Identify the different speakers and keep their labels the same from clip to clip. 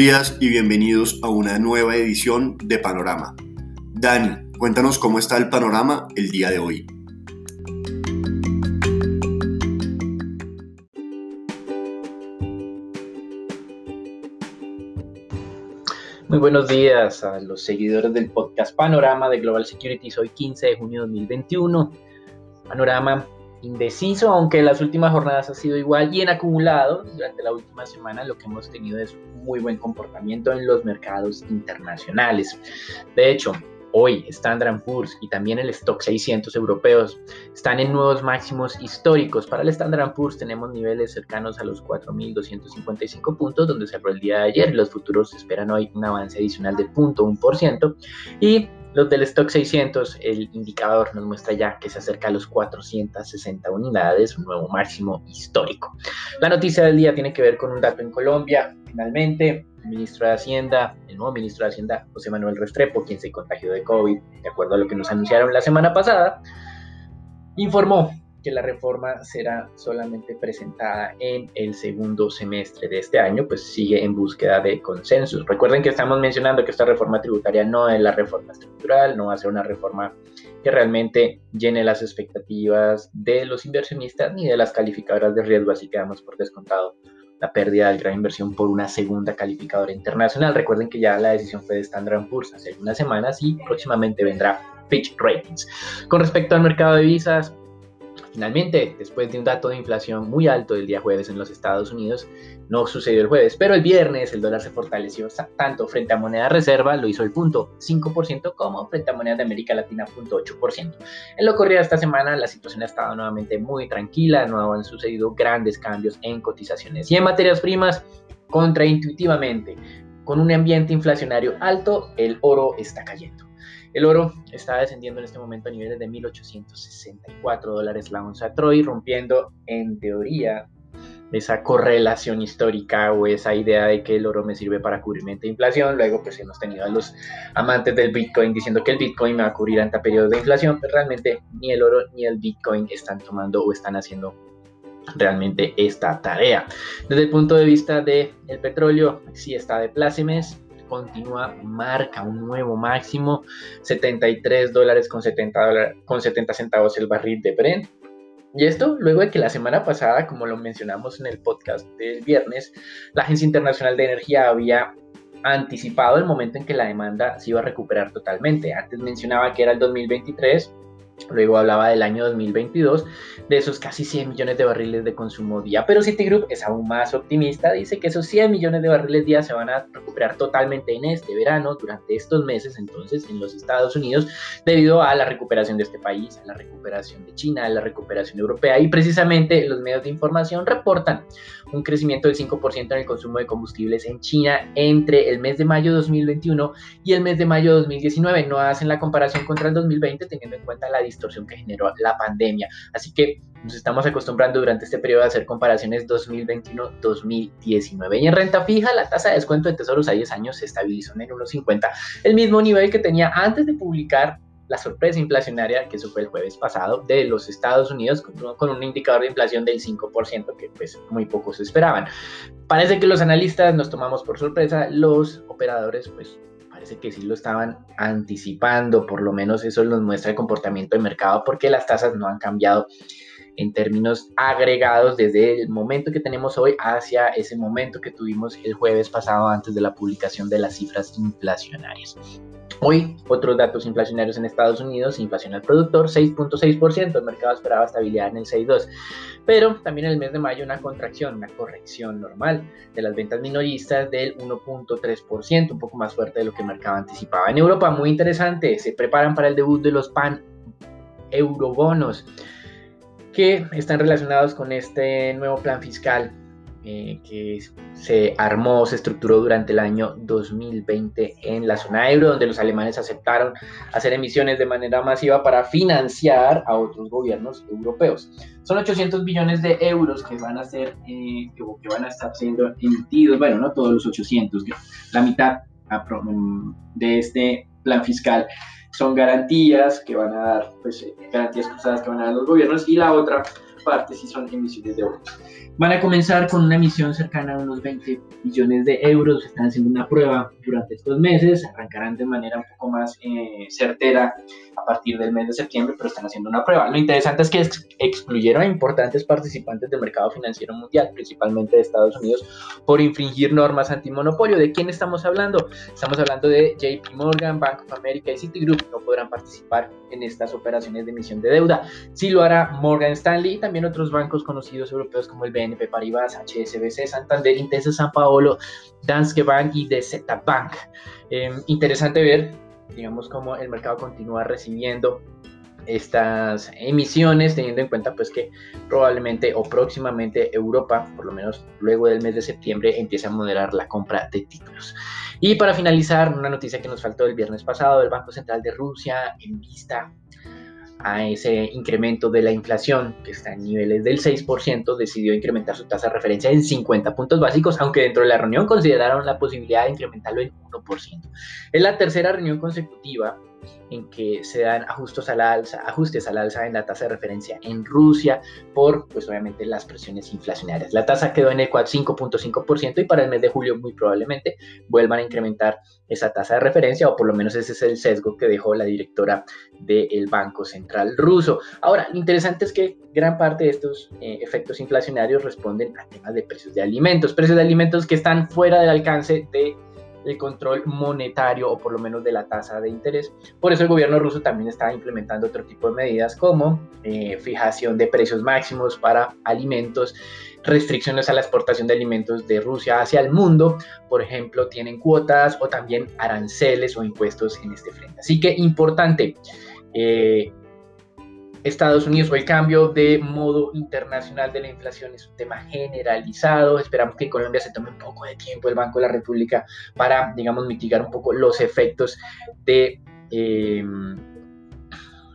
Speaker 1: Días y bienvenidos a una nueva edición de Panorama. Dani, cuéntanos cómo está el panorama el día de hoy.
Speaker 2: Muy buenos días a los seguidores del podcast Panorama de Global Securities, hoy 15 de junio de 2021. Panorama indeciso, aunque en las últimas jornadas ha sido igual y en acumulado durante la última semana lo que hemos tenido es muy buen comportamiento en los mercados internacionales. De hecho, hoy Standard Poor's y también el Stock 600 europeos están en nuevos máximos históricos. Para el Standard Poor's tenemos niveles cercanos a los 4.255 puntos donde cerró el día de ayer. Los futuros esperan hoy un avance adicional de 0.1% y los del stock 600, el indicador nos muestra ya que se acerca a los 460 unidades, un nuevo máximo histórico. La noticia del día tiene que ver con un dato en Colombia. Finalmente, el ministro de Hacienda, el nuevo ministro de Hacienda, José Manuel Restrepo, quien se contagió de COVID, de acuerdo a lo que nos anunciaron la semana pasada, informó que la reforma será solamente presentada en el segundo semestre de este año, pues sigue en búsqueda de consensos. Recuerden que estamos mencionando que esta reforma tributaria no es la reforma estructural, no va a ser una reforma que realmente llene las expectativas de los inversionistas ni de las calificadoras de riesgo, así que damos por descontado la pérdida de gran inversión por una segunda calificadora internacional. Recuerden que ya la decisión fue de Standard Poor's hace unas semanas y próximamente vendrá Fitch Ratings. Con respecto al mercado de visas, Finalmente, después de un dato de inflación muy alto del día jueves en los Estados Unidos, no sucedió el jueves, pero el viernes el dólar se fortaleció tanto frente a moneda reserva, lo hizo el punto 5%, como frente a moneda de América Latina, punto 8%. En lo corrido esta semana, la situación ha estado nuevamente muy tranquila, no han sucedido grandes cambios en cotizaciones. Y en materias primas, contraintuitivamente, con un ambiente inflacionario alto, el oro está cayendo. El oro está descendiendo en este momento a niveles de 1.864 dólares la onza Troy, rompiendo en teoría esa correlación histórica o esa idea de que el oro me sirve para cubrimiento de inflación. Luego pues hemos tenido a los amantes del Bitcoin diciendo que el Bitcoin me va a cubrir ante periodos de inflación, pero realmente ni el oro ni el Bitcoin están tomando o están haciendo realmente esta tarea. Desde el punto de vista del el petróleo, sí está de plácemes, continúa, marca un nuevo máximo, 73 dólares con 70, con 70 centavos el barril de Brent. Y esto luego de que la semana pasada, como lo mencionamos en el podcast del viernes, la Agencia Internacional de Energía había anticipado el momento en que la demanda se iba a recuperar totalmente. Antes mencionaba que era el 2023, Luego hablaba del año 2022, de esos casi 100 millones de barriles de consumo día. Pero Citigroup es aún más optimista, dice que esos 100 millones de barriles día se van a recuperar totalmente en este verano, durante estos meses, entonces, en los Estados Unidos, debido a la recuperación de este país, a la recuperación de China, a la recuperación europea. Y precisamente los medios de información reportan un crecimiento del 5% en el consumo de combustibles en China entre el mes de mayo de 2021 y el mes de mayo de 2019. No hacen la comparación contra el 2020 teniendo en cuenta la distorsión que generó la pandemia. Así que nos estamos acostumbrando durante este periodo a hacer comparaciones 2021-2019. Y en renta fija, la tasa de descuento de tesoros a 10 años se estabilizó en 1,50, el mismo nivel que tenía antes de publicar la sorpresa inflacionaria que eso fue el jueves pasado de los Estados Unidos con, un indicador de inflación del 5% que pues muy pocos esperaban. Parece que los analistas nos tomamos por sorpresa, los operadores pues parece que sí lo estaban anticipando, por lo menos eso nos muestra el comportamiento de mercado porque las tasas no han cambiado en términos agregados desde el momento que tenemos hoy hacia ese momento que tuvimos el jueves pasado antes de la publicación de las cifras inflacionarias. Hoy, otros datos inflacionarios en Estados Unidos, inflación al productor 6.6%, el mercado esperaba estabilidad en el 6.2%, pero también en el mes de mayo una contracción, una corrección normal de las ventas minoristas del 1.3%, un poco más fuerte de lo que el mercado anticipaba. En Europa, muy interesante, se preparan para el debut de los PAN eurobonos que están relacionados con este nuevo plan fiscal eh, que se armó, se estructuró durante el año 2020 en la zona euro, donde los alemanes aceptaron hacer emisiones de manera masiva para financiar a otros gobiernos europeos. Son 800 billones de euros que van a ser, eh, que, van a estar siendo emitidos, bueno, no todos los 800, la mitad de este plan fiscal. Son garantías que van a dar, pues, garantías cruzadas que van a dar los gobiernos. Y la otra parte sí son emisiones de oro. Van a comenzar con una emisión cercana a unos 20 billones de euros. Están haciendo una prueba durante estos meses. Arrancarán de manera un poco más eh, certera a partir del mes de septiembre, pero están haciendo una prueba. Lo interesante es que excluyeron a importantes participantes del mercado financiero mundial, principalmente de Estados Unidos, por infringir normas antimonopolio. ¿De quién estamos hablando? Estamos hablando de JP Morgan, Bank of America y Citigroup. No podrán participar en estas operaciones de emisión de deuda. Sí lo hará Morgan Stanley y también otros bancos conocidos europeos como el BNP Paribas, HSBC, Santander, Intesa San Paolo, Danske Bank y DZ Bank. Em, interesante ver, digamos, cómo el mercado continúa recibiendo estas emisiones, teniendo en cuenta pues que probablemente o próximamente Europa, por lo menos luego del mes de septiembre, empiece a moderar la compra de títulos. Y para finalizar, una noticia que nos faltó el viernes pasado, el Banco Central de Rusia, en vista a ese incremento de la inflación, que está en niveles del 6%, decidió incrementar su tasa de referencia en 50 puntos básicos, aunque dentro de la reunión consideraron la posibilidad de incrementarlo en 1%. Es la tercera reunión consecutiva en que se dan ajustes al alza, ajustes al alza en la tasa de referencia en Rusia por, pues obviamente, las presiones inflacionarias. La tasa quedó en el 5.5% y para el mes de julio muy probablemente vuelvan a incrementar esa tasa de referencia o por lo menos ese es el sesgo que dejó la directora del Banco Central ruso. Ahora, lo interesante es que gran parte de estos eh, efectos inflacionarios responden a temas de precios de alimentos, precios de alimentos que están fuera del alcance de el control monetario o por lo menos de la tasa de interés. Por eso el gobierno ruso también está implementando otro tipo de medidas como eh, fijación de precios máximos para alimentos, restricciones a la exportación de alimentos de Rusia hacia el mundo, por ejemplo, tienen cuotas o también aranceles o impuestos en este frente. Así que importante, eh, Estados Unidos o el cambio de modo internacional de la inflación es un tema generalizado. Esperamos que Colombia se tome un poco de tiempo el Banco de la República para, digamos, mitigar un poco los efectos de... Eh,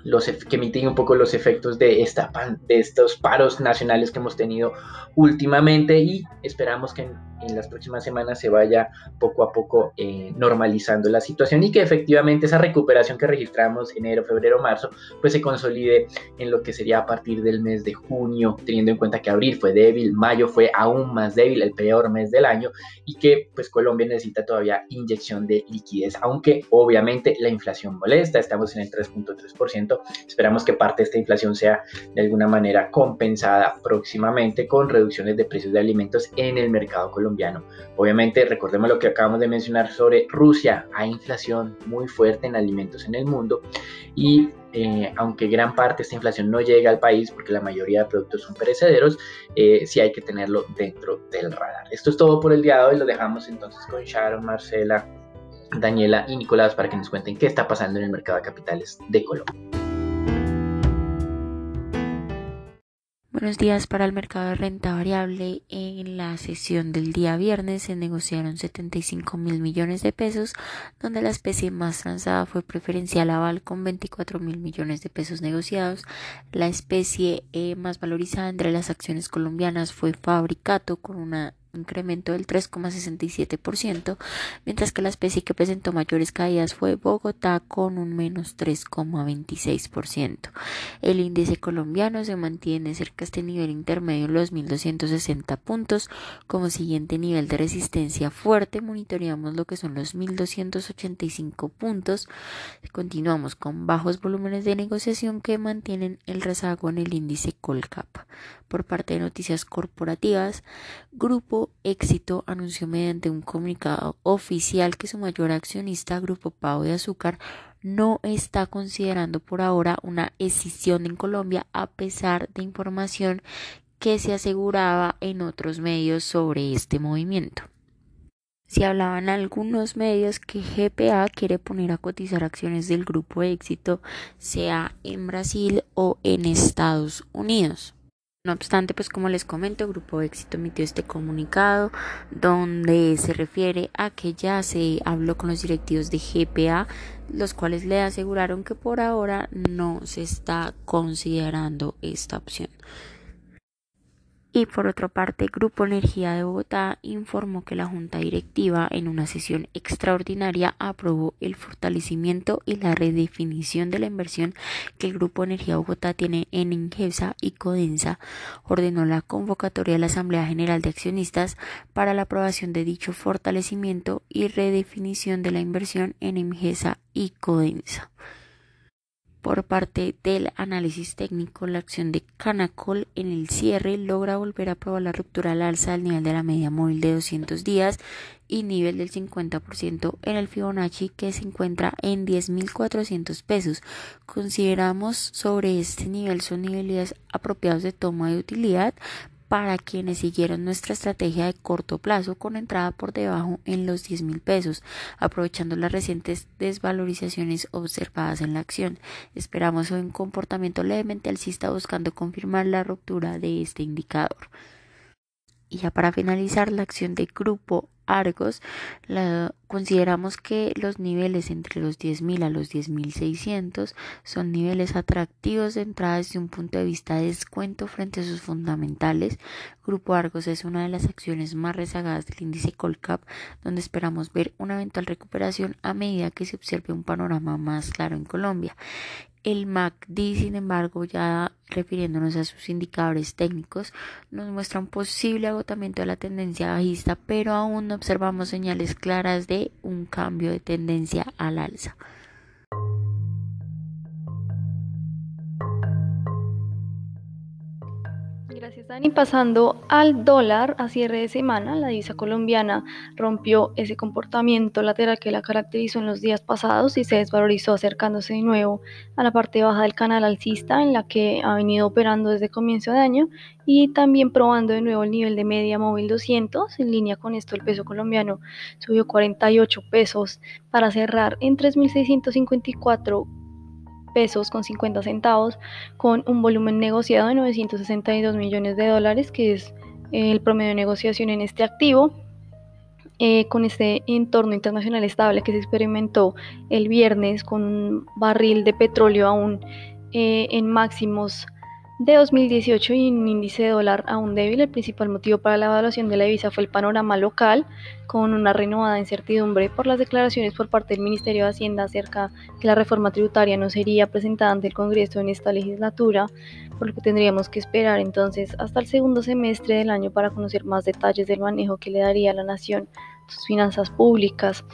Speaker 2: los, que mitiguen un poco los efectos de, esta, de estos paros nacionales que hemos tenido últimamente y esperamos que en las próximas semanas se vaya poco a poco eh, normalizando la situación y que efectivamente esa recuperación que registramos enero, febrero, marzo, pues se consolide en lo que sería a partir del mes de junio, teniendo en cuenta que abril fue débil, mayo fue aún más débil, el peor mes del año y que pues Colombia necesita todavía inyección de liquidez, aunque obviamente la inflación molesta, estamos en el 3.3%, esperamos que parte de esta inflación sea de alguna manera compensada próximamente con reducciones de precios de alimentos en el mercado colombiano Obviamente, recordemos lo que acabamos de mencionar sobre Rusia. Hay inflación muy fuerte en alimentos en el mundo y eh, aunque gran parte de esta inflación no llega al país porque la mayoría de productos son perecederos, eh, sí hay que tenerlo dentro del radar. Esto es todo por el día de hoy. Lo dejamos entonces con Sharon, Marcela, Daniela y Nicolás para que nos cuenten qué está pasando en el mercado de capitales de Colombia.
Speaker 3: Buenos días para el mercado de renta variable. En la sesión del día viernes se negociaron 75 mil millones de pesos, donde la especie más transada fue preferencial aval con 24 mil millones de pesos negociados. La especie eh, más valorizada entre las acciones colombianas fue Fabricato con una incremento del 3,67%, mientras que la especie que presentó mayores caídas fue Bogotá con un menos 3,26%. El índice colombiano se mantiene cerca de este nivel intermedio los 1.260 puntos. Como siguiente nivel de resistencia fuerte, monitoreamos lo que son los 1.285 puntos. Continuamos con bajos volúmenes de negociación que mantienen el rezago en el índice Colcap. Por parte de noticias corporativas, Grupo Éxito anunció mediante un comunicado oficial que su mayor accionista, Grupo Pau de Azúcar, no está considerando por ahora una escisión en Colombia a pesar de información que se aseguraba en otros medios sobre este movimiento. Se hablaban algunos medios que GPA quiere poner a cotizar acciones del grupo éxito, sea en Brasil o en Estados Unidos. No obstante, pues como les comento, Grupo Éxito emitió este comunicado donde se refiere a que ya se habló con los directivos de GPA, los cuales le aseguraron que por ahora no se está considerando esta opción. Y por otra parte, Grupo Energía de Bogotá informó que la Junta Directiva en una sesión extraordinaria aprobó el fortalecimiento y la redefinición de la inversión que el Grupo Energía Bogotá tiene en Ingesa y Codensa. Ordenó la convocatoria de la Asamblea General de Accionistas para la aprobación de dicho fortalecimiento y redefinición de la inversión en Ingesa y Codensa. Por parte del análisis técnico, la acción de Canacol en el cierre logra volver a probar la ruptura al alza del nivel de la media móvil de 200 días y nivel del 50% en el Fibonacci que se encuentra en 10.400 pesos. Consideramos sobre este nivel son niveles apropiados de toma de utilidad para quienes siguieron nuestra estrategia de corto plazo con entrada por debajo en los 10 mil pesos, aprovechando las recientes desvalorizaciones observadas en la acción. Esperamos un comportamiento levemente alcista buscando confirmar la ruptura de este indicador. Y ya para finalizar, la acción de grupo Argos, consideramos que los niveles entre los 10.000 a los 10.600 son niveles atractivos de entrada desde un punto de vista de descuento frente a sus fundamentales. Grupo Argos es una de las acciones más rezagadas del índice Colcap, donde esperamos ver una eventual recuperación a medida que se observe un panorama más claro en Colombia. El MACD, sin embargo, ya refiriéndonos a sus indicadores técnicos, nos muestra un posible agotamiento de la tendencia bajista, pero aún no observamos señales claras de un cambio de tendencia al alza.
Speaker 4: Dani. Pasando al dólar a cierre de semana, la divisa colombiana rompió ese comportamiento lateral que la caracterizó en los días pasados y se desvalorizó acercándose de nuevo a la parte baja del canal alcista en la que ha venido operando desde comienzo de año y también probando de nuevo el nivel de media móvil 200. En línea con esto, el peso colombiano subió 48 pesos para cerrar en 3.654 pesos con 50 centavos, con un volumen negociado de 962 millones de dólares, que es el promedio de negociación en este activo. Eh, con este entorno internacional estable que se experimentó el viernes con un barril de petróleo aún eh, en máximos de 2018 y un índice de dólar aún débil, el principal motivo para la evaluación de la divisa fue el panorama local, con una renovada incertidumbre por las declaraciones por parte del Ministerio de Hacienda acerca que la reforma tributaria no sería presentada ante el Congreso en esta legislatura, por lo que tendríamos que esperar entonces hasta el segundo semestre del año para conocer más detalles del manejo que le daría a la nación sus finanzas públicas.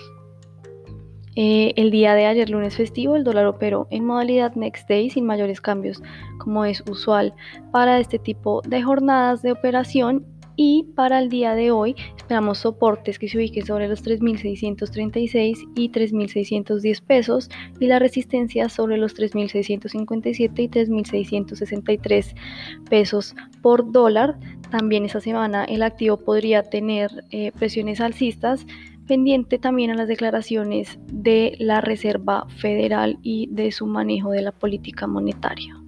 Speaker 4: Eh, el día de ayer, lunes festivo, el dólar operó en modalidad Next Day sin mayores cambios, como es usual para este tipo de jornadas de operación. Y para el día de hoy esperamos soportes que se ubiquen sobre los 3.636 y 3.610 pesos y la resistencia sobre los 3.657 y 3.663 pesos por dólar. También esta semana el activo podría tener eh, presiones alcistas pendiente también a las declaraciones de la Reserva Federal y de su manejo de la política monetaria.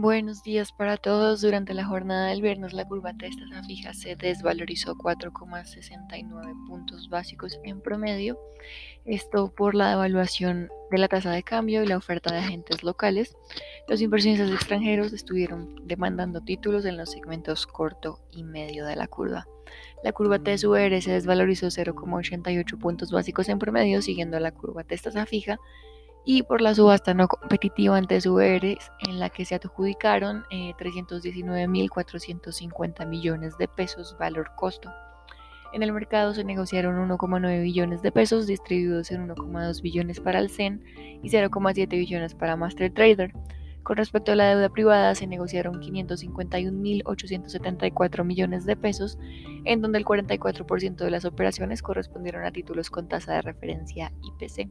Speaker 5: Buenos días para todos. Durante la jornada del viernes la curva de tasa fija se desvalorizó 4,69 puntos básicos en promedio. Esto por la devaluación de la tasa de cambio y la oferta de agentes locales. Los inversionistas extranjeros estuvieron demandando títulos en los segmentos corto y medio de la curva. La curva TSUR se desvalorizó 0,88 puntos básicos en promedio, siguiendo la curva de tasa fija y por la subasta no competitiva ante URs en la que se adjudicaron 319.450 eh, millones de pesos valor costo. En el mercado se negociaron 1,9 billones de pesos distribuidos en 1,2 billones para el CEN y 0,7 billones para Master Trader. Con respecto a la deuda privada, se negociaron 551.874 millones de pesos, en donde el 44% de las operaciones correspondieron a títulos con tasa de referencia IPC.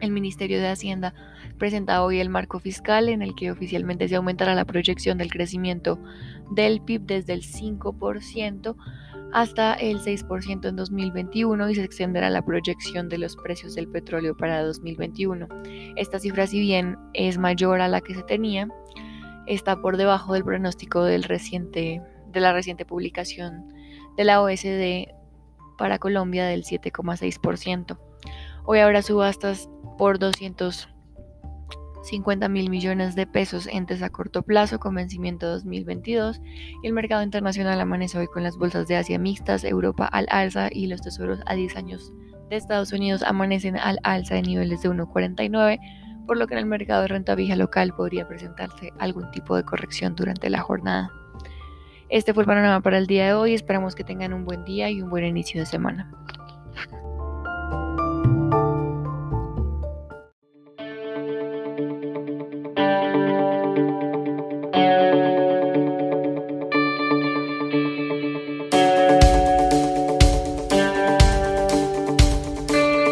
Speaker 5: El Ministerio de Hacienda presenta hoy el marco fiscal en el que oficialmente se aumentará la proyección del crecimiento del PIB desde el 5% hasta el 6% en 2021 y se extenderá la proyección de los precios del petróleo para 2021. Esta cifra, si bien es mayor a la que se tenía, está por debajo del pronóstico del reciente, de la reciente publicación de la OSD para Colombia del 7,6%. Hoy habrá subastas por 250 mil millones de pesos entes a corto plazo con vencimiento 2022 y el mercado internacional amanece hoy con las bolsas de Asia mixtas, Europa al alza y los tesoros a 10 años de Estados Unidos amanecen al alza de niveles de 1,49 por lo que en el mercado de renta fija local podría presentarse algún tipo de corrección durante la jornada. Este fue el panorama para el día de hoy, esperamos que tengan un buen día y un buen inicio de semana.